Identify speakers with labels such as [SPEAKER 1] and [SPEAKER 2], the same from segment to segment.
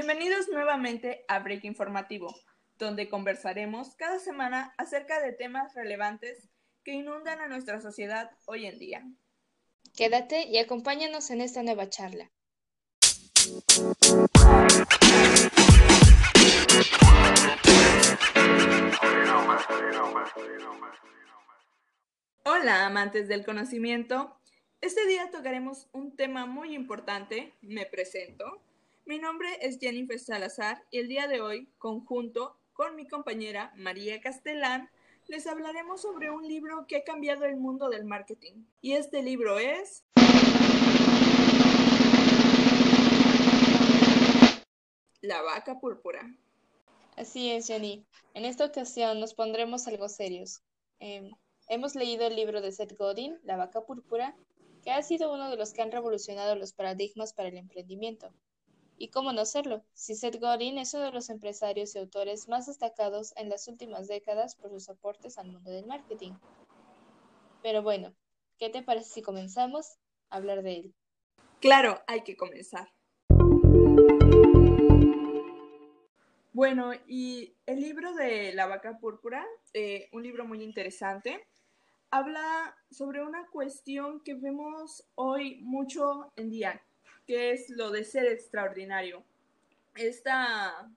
[SPEAKER 1] Bienvenidos nuevamente a Break Informativo, donde conversaremos cada semana acerca de temas relevantes que inundan a nuestra sociedad hoy en día.
[SPEAKER 2] Quédate y acompáñanos en esta nueva charla.
[SPEAKER 1] Hola, amantes del conocimiento. Este día tocaremos un tema muy importante. Me presento. Mi nombre es Jennifer Salazar y el día de hoy, conjunto con mi compañera María Castellán, les hablaremos sobre un libro que ha cambiado el mundo del marketing. Y este libro es... La vaca púrpura.
[SPEAKER 2] Así es, Jenny. En esta ocasión nos pondremos algo serios. Em, hemos leído el libro de Seth Godin, La vaca púrpura, que ha sido uno de los que han revolucionado los paradigmas para el emprendimiento. ¿Y cómo no serlo? Si Seth Godin es uno de los empresarios y autores más destacados en las últimas décadas por sus aportes al mundo del marketing. Pero bueno, ¿qué te parece si comenzamos a hablar de él?
[SPEAKER 1] Claro, hay que comenzar. Bueno, y el libro de La vaca púrpura, eh, un libro muy interesante, habla sobre una cuestión que vemos hoy mucho en día, que es lo de ser extraordinario. Esta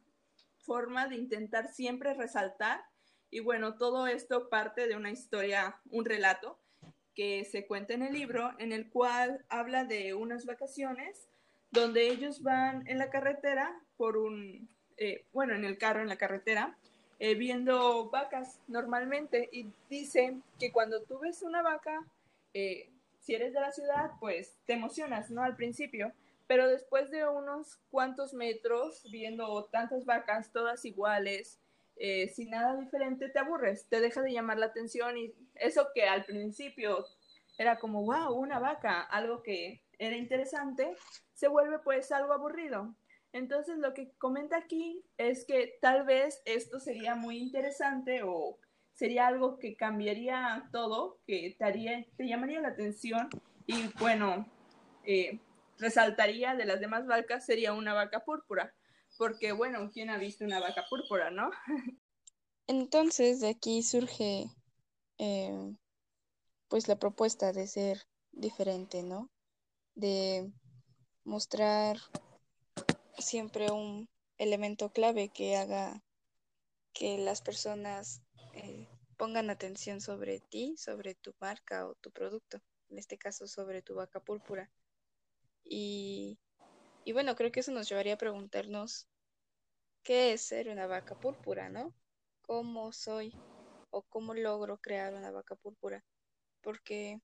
[SPEAKER 1] forma de intentar siempre resaltar, y bueno, todo esto parte de una historia, un relato que se cuenta en el libro, en el cual habla de unas vacaciones donde ellos van en la carretera por un eh, bueno, en el carro, en la carretera, eh, viendo vacas normalmente y dice que cuando tú ves una vaca, eh, si eres de la ciudad, pues te emocionas, ¿no? Al principio, pero después de unos cuantos metros, viendo tantas vacas, todas iguales, sin nada diferente, te aburres, te deja de llamar la atención y eso que al principio era como, wow, una vaca, algo que era interesante, se vuelve pues algo aburrido. Entonces lo que comenta aquí es que tal vez esto sería muy interesante o sería algo que cambiaría todo, que te, te llamaría la atención y bueno, eh, resaltaría de las demás vacas sería una vaca púrpura, porque bueno, ¿quién ha visto una vaca púrpura, no?
[SPEAKER 2] Entonces de aquí surge eh, pues la propuesta de ser diferente, ¿no? De mostrar siempre un elemento clave que haga que las personas eh, pongan atención sobre ti, sobre tu marca o tu producto, en este caso sobre tu vaca púrpura. Y, y bueno, creo que eso nos llevaría a preguntarnos qué es ser una vaca púrpura, ¿no? ¿Cómo soy o cómo logro crear una vaca púrpura? Porque,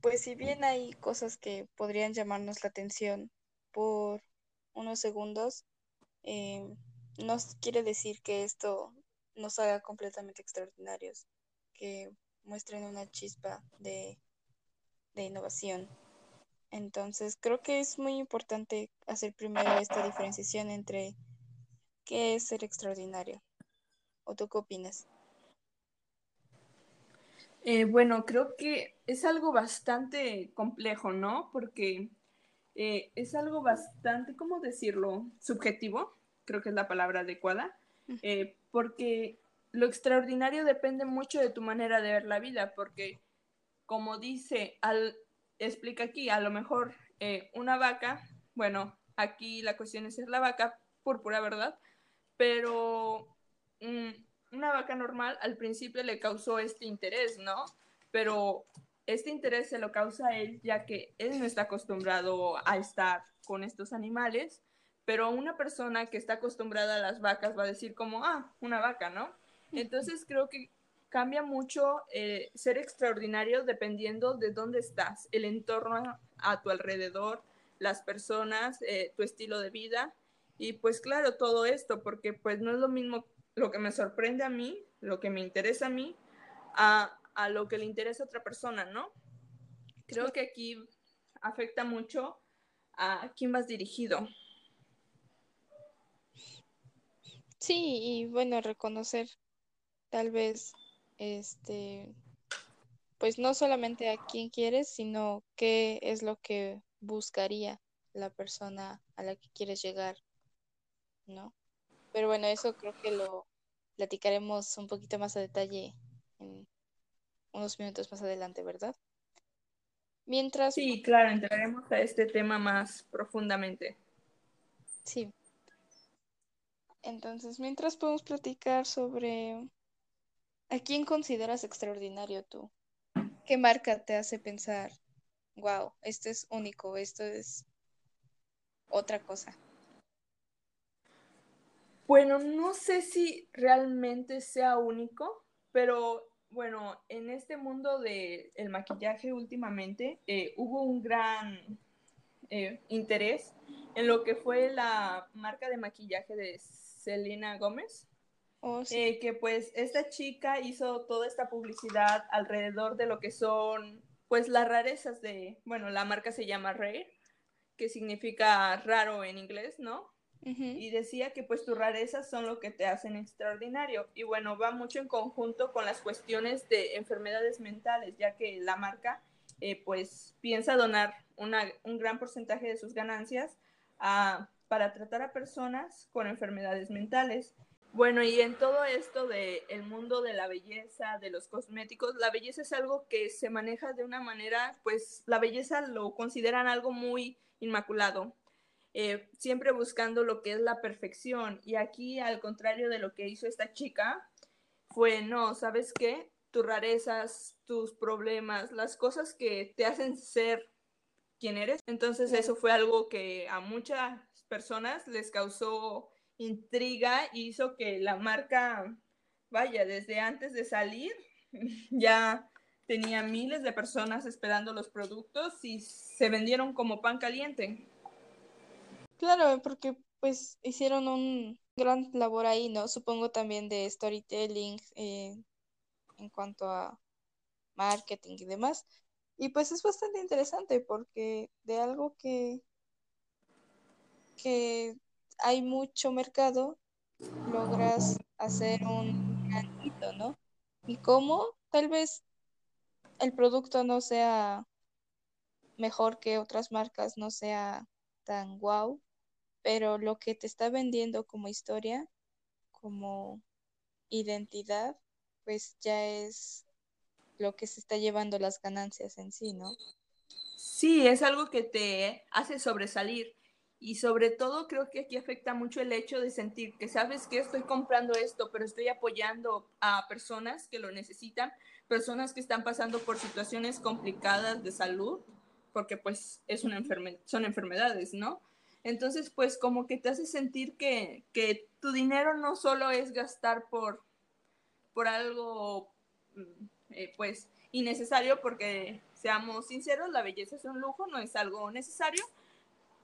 [SPEAKER 2] pues si bien hay cosas que podrían llamarnos la atención por unos segundos, eh, no quiere decir que esto nos haga completamente extraordinarios, que muestren una chispa de, de innovación. Entonces, creo que es muy importante hacer primero esta diferenciación entre qué es ser extraordinario. ¿O tú qué opinas?
[SPEAKER 1] Eh, bueno, creo que es algo bastante complejo, ¿no? Porque eh, es algo bastante, ¿cómo decirlo? Subjetivo, creo que es la palabra adecuada, eh, porque lo extraordinario depende mucho de tu manera de ver la vida, porque como dice, al, explica aquí, a lo mejor eh, una vaca, bueno, aquí la cuestión es la vaca púrpura, ¿verdad? Pero mm, una vaca normal al principio le causó este interés, ¿no? Pero este interés se lo causa a él ya que él no está acostumbrado a estar con estos animales, pero una persona que está acostumbrada a las vacas va a decir como, ah, una vaca, ¿no? Entonces creo que cambia mucho eh, ser extraordinario dependiendo de dónde estás, el entorno a tu alrededor, las personas, eh, tu estilo de vida y pues claro, todo esto, porque pues no es lo mismo lo que me sorprende a mí, lo que me interesa a mí, a a lo que le interesa a otra persona, ¿no? Creo que aquí afecta mucho a quién vas dirigido.
[SPEAKER 2] Sí, y bueno, reconocer tal vez este pues no solamente a quién quieres, sino qué es lo que buscaría la persona a la que quieres llegar ¿no? Pero bueno, eso creo que lo platicaremos un poquito más a detalle en unos minutos más adelante, ¿verdad?
[SPEAKER 1] Mientras... Sí, claro, entraremos a este tema más profundamente.
[SPEAKER 2] Sí. Entonces, mientras podemos platicar sobre a quién consideras extraordinario tú. ¿Qué marca te hace pensar, wow, esto es único, esto es otra cosa?
[SPEAKER 1] Bueno, no sé si realmente sea único, pero bueno, en este mundo del maquillaje últimamente eh, hubo un gran eh, interés en lo que fue la marca de maquillaje de Selena Gómez. Oh, eh, que pues esta chica hizo toda esta publicidad alrededor de lo que son pues las rarezas de, bueno, la marca se llama Rare, que significa raro en inglés, ¿no? y decía que pues tus rarezas son lo que te hacen extraordinario y bueno, va mucho en conjunto con las cuestiones de enfermedades mentales, ya que la marca eh, pues piensa donar un gran porcentaje de sus ganancias para tratar a personas con enfermedades mentales. Bueno, y en todo esto del el mundo de la belleza, de los cosméticos, la belleza es algo que se maneja de una manera, pues la belleza lo consideran algo muy inmaculado. Eh, siempre buscando lo que es la perfección. Y aquí, al contrario de lo que hizo esta chica, fue, no, ¿sabes qué? Tus rarezas, tus problemas, las cosas que te hacen ser quien eres. Entonces eso fue algo que a muchas personas les causó intriga hizo que la marca, vaya, desde antes de salir, ya tenía miles de personas esperando los productos y se vendieron como pan caliente.
[SPEAKER 2] Claro, porque pues hicieron un gran labor ahí, ¿no? Supongo también de storytelling eh, en cuanto a marketing y demás. Y pues es bastante interesante porque de algo que, que hay mucho mercado, logras hacer un gran hito, ¿no? Y cómo tal vez el producto no sea mejor que otras marcas, no sea tan guau, pero lo que te está vendiendo como historia, como identidad, pues ya es lo que se está llevando las ganancias en sí, ¿no?
[SPEAKER 1] Sí, es algo que te hace sobresalir y sobre todo creo que aquí afecta mucho el hecho de sentir que sabes que estoy comprando esto, pero estoy apoyando a personas que lo necesitan, personas que están pasando por situaciones complicadas de salud, porque pues es una son enfermedades, ¿no? Entonces, pues como que te hace sentir que, tu dinero no solo es gastar por, por algo, mm, eh, pues, innecesario, porque seamos sinceros, la belleza es un lujo, no es algo necesario,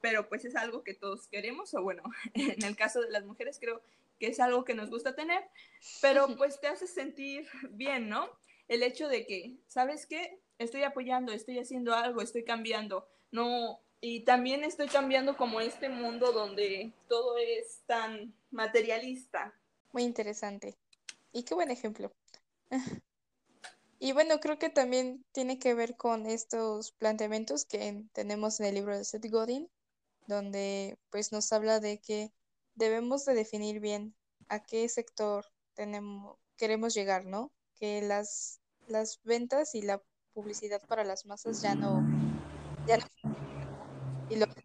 [SPEAKER 1] pero pues es algo que todos queremos, o bueno, en el caso de las mujeres creo que es algo que nos gusta tener, pero pues te hace sentir bien, ¿no? El hecho de que, ¿sabes qué? Estoy apoyando, estoy haciendo algo, estoy cambiando, no, y también estoy cambiando como este mundo donde todo es tan materialista.
[SPEAKER 2] Muy interesante. Y qué buen ejemplo. y bueno, creo que también tiene que ver con estos planteamientos que tenemos en el libro de Seth Godin, donde pues nos habla de que debemos de definir bien a qué sector tenemos, queremos llegar, ¿no? Que las, las ventas y la publicidad para las masas ya no, ya no y lo que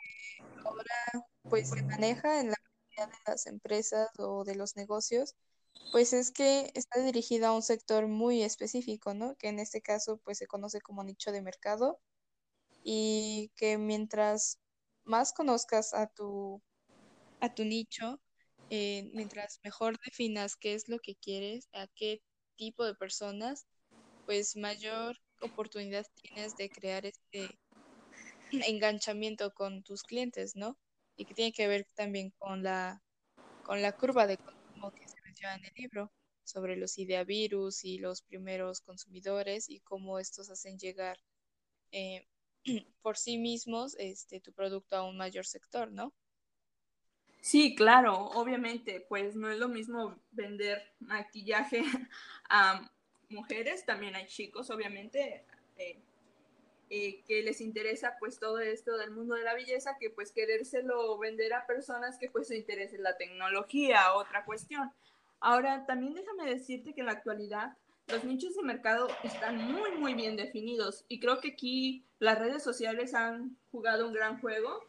[SPEAKER 2] ahora pues se maneja en la mayoría de las empresas o de los negocios, pues es que está dirigida a un sector muy específico, ¿no? Que en este caso pues se conoce como nicho de mercado y que mientras más conozcas a tu, a tu nicho, eh, mientras mejor definas qué es lo que quieres, a qué tipo de personas, pues mayor oportunidad tienes de crear este enganchamiento con tus clientes, ¿no? Y que tiene que ver también con la, con la curva de consumo que se menciona en el libro sobre los ideavirus y los primeros consumidores y cómo estos hacen llegar eh, por sí mismos este, tu producto a un mayor sector, ¿no?
[SPEAKER 1] Sí, claro, obviamente, pues no es lo mismo vender maquillaje a mujeres, también hay chicos, obviamente, eh, eh, que les interesa pues todo esto del mundo de la belleza, que pues querérselo vender a personas que pues se interesen la tecnología, otra cuestión. Ahora, también déjame decirte que en la actualidad los nichos de mercado están muy, muy bien definidos y creo que aquí las redes sociales han jugado un gran juego.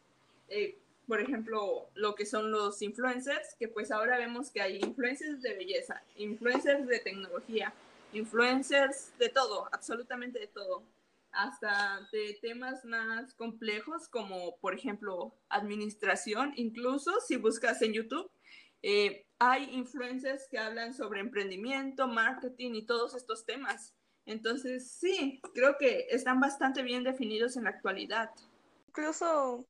[SPEAKER 1] Eh, por ejemplo, lo que son los influencers, que pues ahora vemos que hay influencers de belleza, influencers de tecnología, influencers de todo, absolutamente de todo, hasta de temas más complejos como por ejemplo administración, incluso si buscas en YouTube, eh, hay influencers que hablan sobre emprendimiento, marketing y todos estos temas. Entonces, sí, creo que están bastante bien definidos en la actualidad.
[SPEAKER 2] Incluso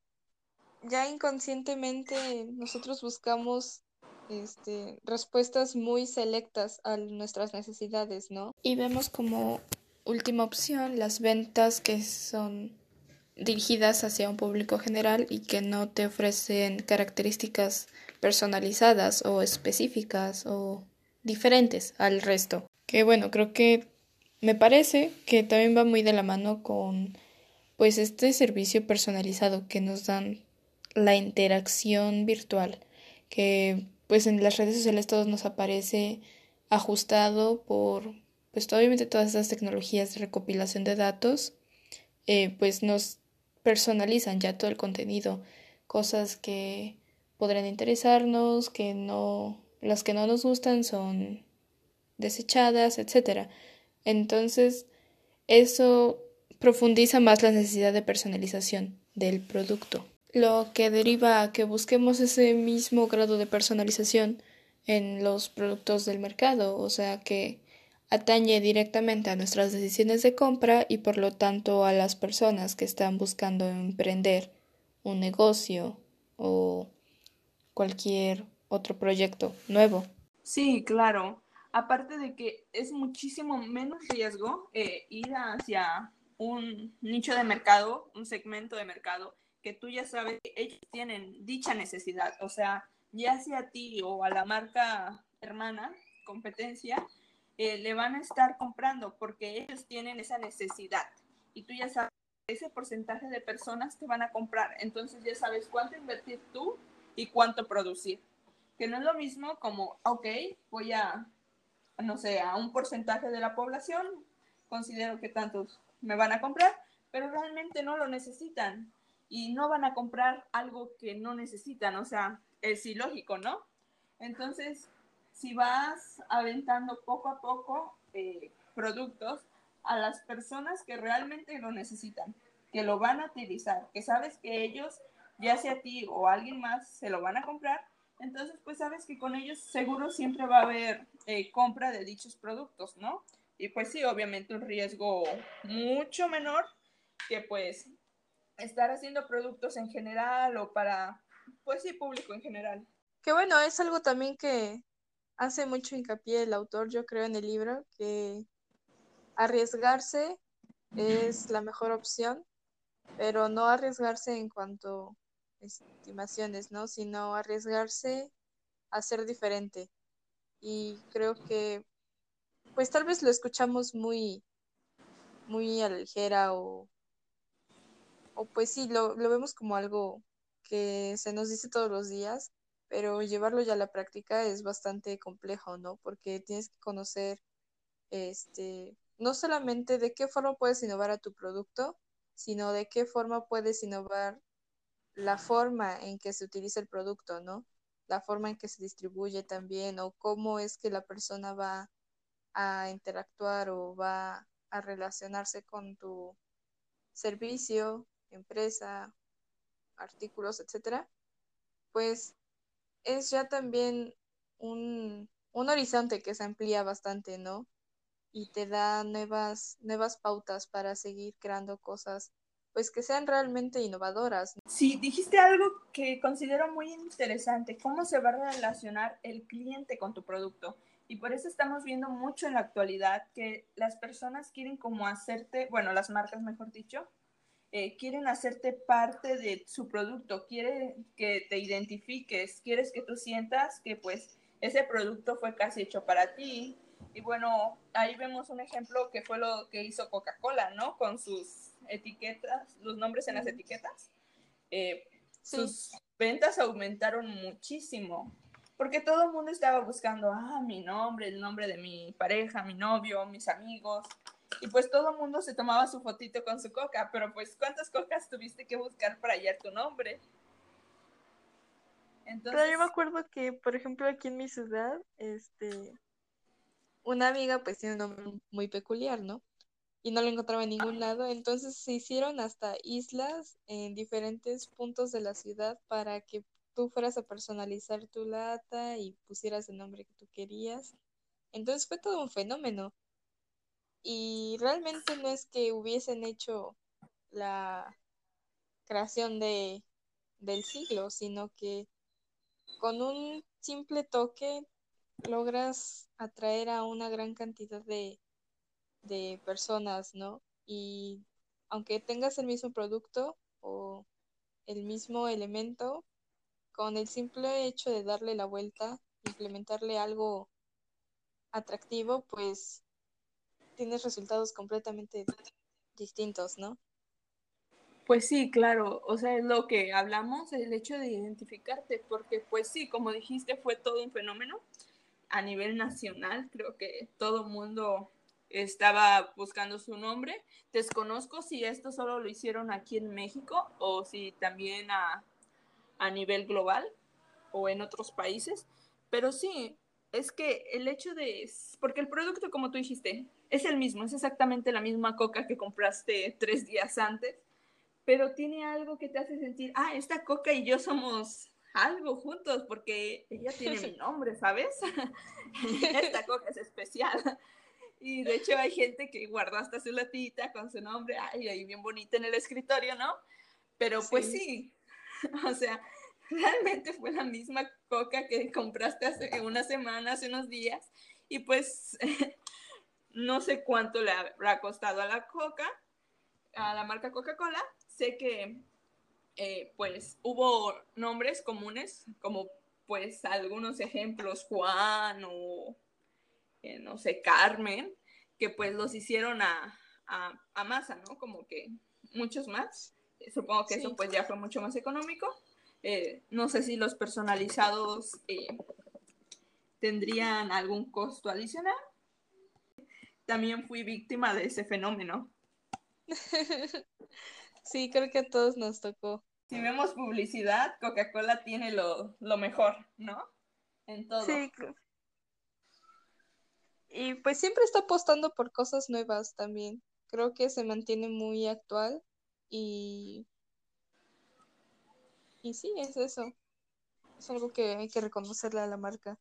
[SPEAKER 2] ya inconscientemente nosotros buscamos este, respuestas muy selectas a nuestras necesidades, ¿no? Y vemos como última opción las ventas que son dirigidas hacia un público general y que no te ofrecen características personalizadas o específicas o diferentes al resto. Que bueno, creo que me parece que también va muy de la mano con pues este servicio personalizado que nos dan la interacción virtual, que pues en las redes sociales todo nos aparece ajustado por pues obviamente todas estas tecnologías de recopilación de datos eh, pues nos personalizan ya todo el contenido, cosas que podrían interesarnos, que no, las que no nos gustan son desechadas, etc. Entonces, eso profundiza más la necesidad de personalización del producto, lo que deriva a que busquemos ese mismo grado de personalización en los productos del mercado, o sea que atañe directamente a nuestras decisiones de compra y por lo tanto a las personas que están buscando emprender un negocio o cualquier otro proyecto nuevo.
[SPEAKER 1] Sí, claro. Aparte de que es muchísimo menos riesgo eh, ir hacia un nicho de mercado, un segmento de mercado, que tú ya sabes que ellos tienen dicha necesidad. O sea, ya sea a ti o a la marca hermana, competencia, eh, le van a estar comprando porque ellos tienen esa necesidad y tú ya sabes ese porcentaje de personas te van a comprar, entonces ya sabes cuánto invertir tú y cuánto producir. Que no es lo mismo como, ok, voy a, no sé, a un porcentaje de la población, considero que tantos me van a comprar, pero realmente no lo necesitan y no van a comprar algo que no necesitan, o sea, es ilógico, ¿no? Entonces, si vas aventando poco a poco eh, productos a las personas que realmente lo necesitan, que lo van a utilizar, que sabes que ellos, ya sea a ti o a alguien más, se lo van a comprar, entonces pues sabes que con ellos seguro siempre va a haber eh, compra de dichos productos, ¿no? Y pues sí, obviamente un riesgo mucho menor que pues estar haciendo productos en general o para, pues sí, público en general.
[SPEAKER 2] Que bueno, es algo también que hace mucho hincapié el autor, yo creo, en el libro, que arriesgarse es la mejor opción, pero no arriesgarse en cuanto estimaciones, ¿no? Sino arriesgarse a ser diferente. Y creo que, pues tal vez lo escuchamos muy, muy a la ligera o, o pues sí, lo, lo vemos como algo que se nos dice todos los días, pero llevarlo ya a la práctica es bastante complejo, ¿no? Porque tienes que conocer, este, no solamente de qué forma puedes innovar a tu producto, sino de qué forma puedes innovar la forma en que se utiliza el producto, ¿no? La forma en que se distribuye también, o cómo es que la persona va a interactuar o va a relacionarse con tu servicio, empresa, artículos, etcétera, pues es ya también un, horizonte que se amplía bastante, ¿no? Y te da nuevas, nuevas pautas para seguir creando cosas pues que sean realmente innovadoras.
[SPEAKER 1] Sí, dijiste algo que considero muy interesante, cómo se va a relacionar el cliente con tu producto. Y por eso estamos viendo mucho en la actualidad que las personas quieren como hacerte, bueno, las marcas mejor dicho, eh, quieren hacerte parte de su producto, quieren que te identifiques, quieres que tú sientas que pues ese producto fue casi hecho para ti. Y bueno, ahí vemos un ejemplo que fue lo que hizo Coca-Cola, ¿no? Con sus etiquetas, los nombres en las etiquetas, eh, sus ventas aumentaron muchísimo. Porque todo el mundo estaba buscando, ah, mi nombre, el nombre de mi pareja, mi novio, mis amigos. Y pues todo el mundo se tomaba su fotito con su coca, pero pues ¿cuántas cocas tuviste que buscar para hallar tu nombre?
[SPEAKER 2] Entonces... Pero yo me acuerdo que, por ejemplo, aquí en mi ciudad, este, una amiga pues tiene un nombre muy peculiar, ¿no? Y no lo encontraba en ningún lado, entonces se hicieron hasta islas en diferentes puntos de la ciudad para que tú fueras a personalizar tu lata y pusieras el nombre que tú querías. Entonces fue todo un fenómeno. Y realmente no es que hubiesen hecho la creación de, del siglo, sino que con un simple toque logras atraer a una gran cantidad de, de personas, ¿no? Y aunque tengas el mismo producto o el mismo elemento, con el simple hecho de darle la vuelta, implementarle algo atractivo, pues tienes resultados completamente distintos, ¿no?
[SPEAKER 1] Pues sí, claro, o sea, es lo que hablamos, el hecho de identificarte, porque pues sí, como dijiste, fue todo un fenómeno a nivel nacional, creo que todo mundo estaba buscando su nombre. Desconozco si esto solo lo hicieron aquí en México o si también a, a nivel global o en otros países, pero sí, es que el hecho de, porque el producto, como tú dijiste, es el mismo, es exactamente la misma coca que compraste tres días antes, pero tiene algo que te hace sentir, ah, esta coca y yo somos algo juntos porque ella tiene mi nombre, ¿sabes? esta coca es especial. Y de hecho hay gente que guardó hasta su latita con su nombre, ay, ahí bien bonita en el escritorio, ¿no? Pero pues sí, o sea, realmente fue la misma coca que compraste hace una semana, hace unos días, y pues no sé cuánto le habrá costado a la coca, a la marca Coca-Cola. Sé que eh, pues hubo nombres comunes, como pues algunos ejemplos, Juan o eh, no sé, Carmen, que pues los hicieron a, a, masa, ¿no? Como que muchos más. Supongo que eso pues ya fue mucho más económico. Eh, no sé si los personalizados tendrían algún costo adicional, también fui víctima de ese fenómeno.
[SPEAKER 2] Sí, creo que a todos nos tocó.
[SPEAKER 1] Si vemos publicidad, Coca-Cola tiene lo, mejor, ¿no? En todo. Sí.
[SPEAKER 2] Y pues siempre está apostando por cosas nuevas también. Creo que se mantiene muy actual y... Y sí, es eso. Es algo que hay que reconocerle a la marca.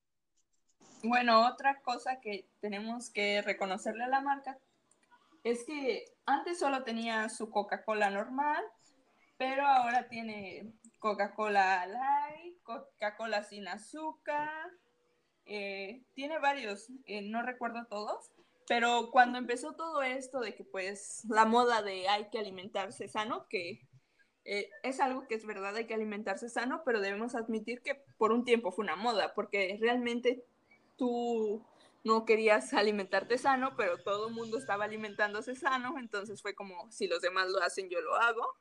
[SPEAKER 1] Bueno, otra cosa que tenemos que reconocerle a la marca es que antes solo tenía su Coca-Cola normal, pero ahora tiene Coca-Cola light, Coca-Cola sin azúcar, eh, tiene varios, eh, no recuerdo todos, pero cuando empezó todo esto de que pues la moda de hay que alimentarse sano, que eh, es algo que es verdad, hay que alimentarse sano, pero debemos admitir que por un tiempo fue una moda, porque realmente tú no querías alimentarte sano, pero todo el mundo estaba alimentándose sano, entonces fue como, si los demás lo hacen, yo lo hago.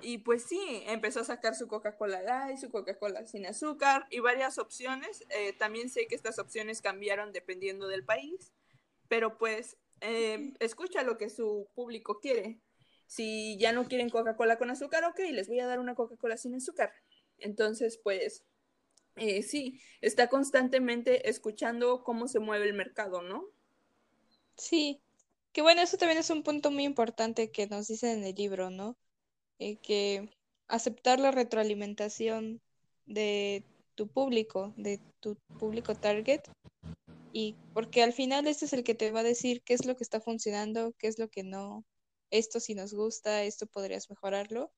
[SPEAKER 1] Y pues sí, empezó a sacar su Coca-Cola Light, su Coca-Cola sin azúcar y varias opciones. Eh, también sé que estas opciones cambiaron dependiendo del país, pero pues eh, escucha lo que su público quiere. Si ya no quieren Coca-Cola con azúcar, ok, les voy a dar una Coca-Cola sin azúcar. Entonces, pues eh, sí, está constantemente escuchando cómo se mueve el mercado, ¿no?
[SPEAKER 2] Sí, que bueno, eso también es un punto muy importante que nos dicen en el libro, ¿no? Eh, que aceptar la retroalimentación de tu público, de tu público target, y porque al final este es el que te va a decir qué es lo que está funcionando, qué es lo que no, esto si nos gusta, esto podrías mejorarlo.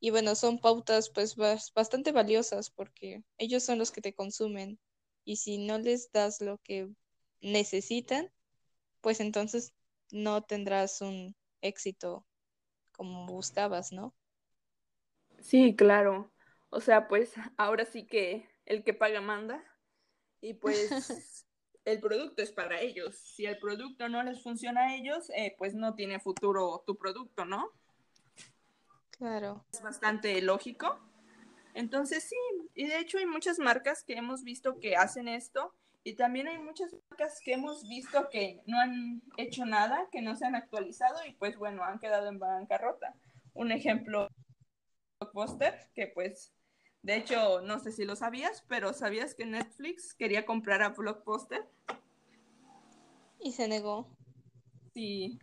[SPEAKER 2] Y bueno, son pautas pues bastante valiosas porque ellos son los que te consumen y si no les das lo que necesitan, pues entonces no tendrás un éxito como buscabas, ¿no?
[SPEAKER 1] Sí, claro. O sea, pues ahora sí que el que paga manda. Y pues el producto es para ellos. Si el producto no les funciona a ellos, eh, pues no tiene futuro tu producto, ¿no?
[SPEAKER 2] Claro.
[SPEAKER 1] Es bastante lógico. Entonces sí, y de hecho hay muchas marcas que hemos visto que hacen esto y también hay muchas marcas que hemos visto que no han hecho nada, que no se han actualizado y pues bueno, han quedado en bancarrota. Un ejemplo, Blockbuster, que pues de hecho, no sé si lo sabías, pero ¿sabías que Netflix quería comprar a Blockbuster?
[SPEAKER 2] Y se negó.
[SPEAKER 1] Sí,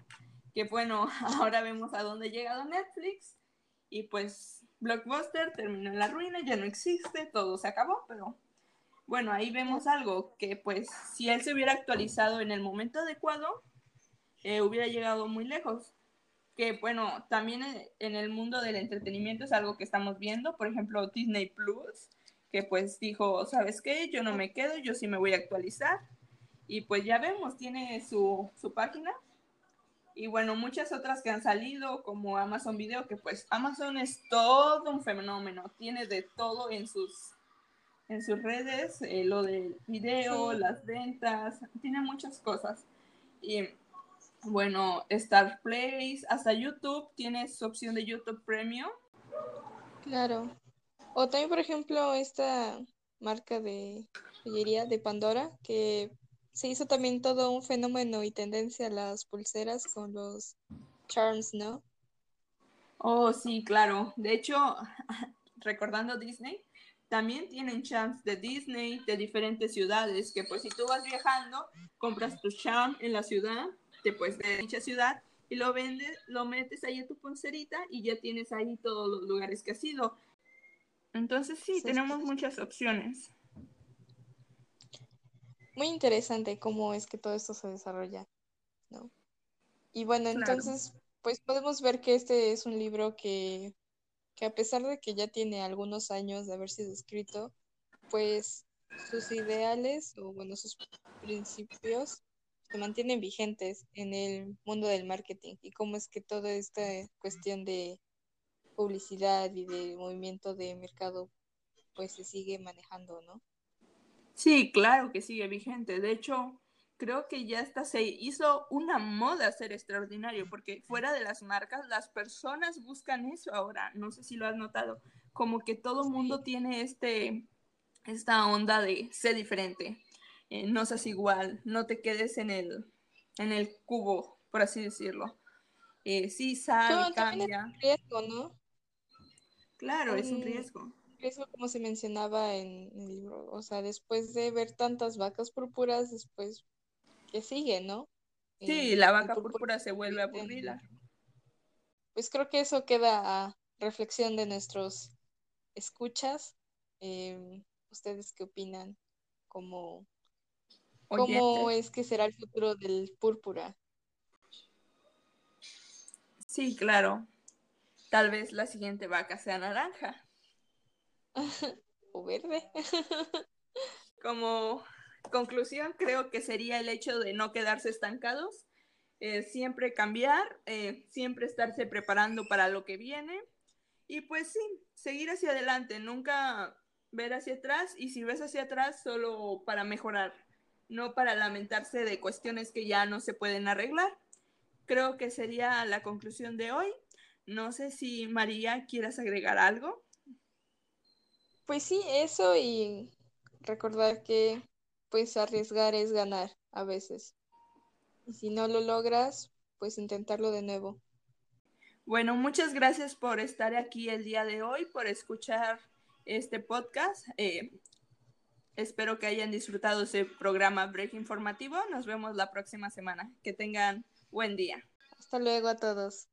[SPEAKER 1] que bueno, ahora vemos a dónde ha llegado Netflix y pues Blockbuster terminó en la ruina, ya no existe, todo se acabó, pero bueno, ahí vemos algo que pues si él se hubiera actualizado en el momento adecuado, eh, hubiera llegado muy lejos. Que bueno, también en el mundo del entretenimiento es algo que estamos viendo, por ejemplo, Disney Plus, que pues dijo, ¿sabes qué? Yo no me quedo, yo sí me voy a actualizar. Y pues ya vemos, tiene su, su página y bueno, muchas otras que han salido, como Amazon Video, que pues Amazon es todo un fenómeno, tiene de todo en sus, en sus redes, eh, lo del video, las ventas, tiene muchas cosas. Y bueno, Star Place, hasta YouTube, tiene su opción de YouTube Premium.
[SPEAKER 2] Claro. O también, por ejemplo, esta marca de joyería de Pandora, que se hizo también todo un fenómeno y tendencia a las pulseras con los charms, ¿no?
[SPEAKER 1] Oh, sí, claro. De hecho, recordando Disney, también tienen charms de Disney de diferentes ciudades, que pues si tú vas viajando, compras tu charm en la ciudad, te puedes de dicha ciudad y lo vendes, lo metes ahí a tu pulserita y ya tienes ahí todos los lugares que has ido. Entonces sí, tenemos muchas opciones
[SPEAKER 2] muy interesante cómo es que todo esto se desarrolla, ¿no? Y bueno, entonces, pues podemos ver que este es un libro que, que a pesar de que ya tiene algunos años de haber sido escrito, pues sus ideales o bueno, sus principios se mantienen vigentes en el mundo del marketing y cómo es que toda esta cuestión de publicidad y de movimiento de mercado pues se sigue manejando, ¿no?
[SPEAKER 1] Sí, claro que sigue vigente. De hecho, creo que ya hasta se hizo una moda ser extraordinario, porque fuera de las marcas, las personas buscan eso ahora. No sé si lo has notado, como que todo mundo tiene este, esta onda de ser diferente. Eh, no seas igual, no te quedes en el, en el cubo, por así decirlo. Eh, sí, sal, cambia.
[SPEAKER 2] Es un riesgo, ¿no?
[SPEAKER 1] Claro, es un riesgo
[SPEAKER 2] eso como se mencionaba en el libro, o sea, después de ver tantas vacas púrpuras, después, ¿qué sigue, no?
[SPEAKER 1] Sí, la vaca púrpura, se vuelve a.
[SPEAKER 2] Pues creo que eso queda a reflexión de nuestros escuchas. Em, ¿Ustedes qué opinan? ¿Cómo, ¿Cómo es que será el futuro del púrpura?
[SPEAKER 1] Sí, claro. Tal vez la siguiente vaca sea naranja.
[SPEAKER 2] o verde.
[SPEAKER 1] Como conclusión, creo que sería el hecho de no quedarse estancados, eh, siempre cambiar, eh, siempre estarse preparando para lo que viene y pues sí, seguir hacia adelante, nunca ver hacia atrás y si ves hacia atrás solo para mejorar, no para lamentarse de cuestiones que ya no se pueden arreglar. Creo que sería la conclusión de hoy. No sé si María quieras agregar algo.
[SPEAKER 2] Pues sí, eso y recordar que pues arriesgar es ganar a veces. Y si no lo logras, pues intentarlo de nuevo.
[SPEAKER 1] Bueno, muchas gracias por estar aquí el día de hoy, por escuchar este podcast. Eh, espero que hayan disfrutado ese programa Break Informativo. Nos vemos la próxima semana. Que tengan buen día.
[SPEAKER 2] Hasta luego a todos.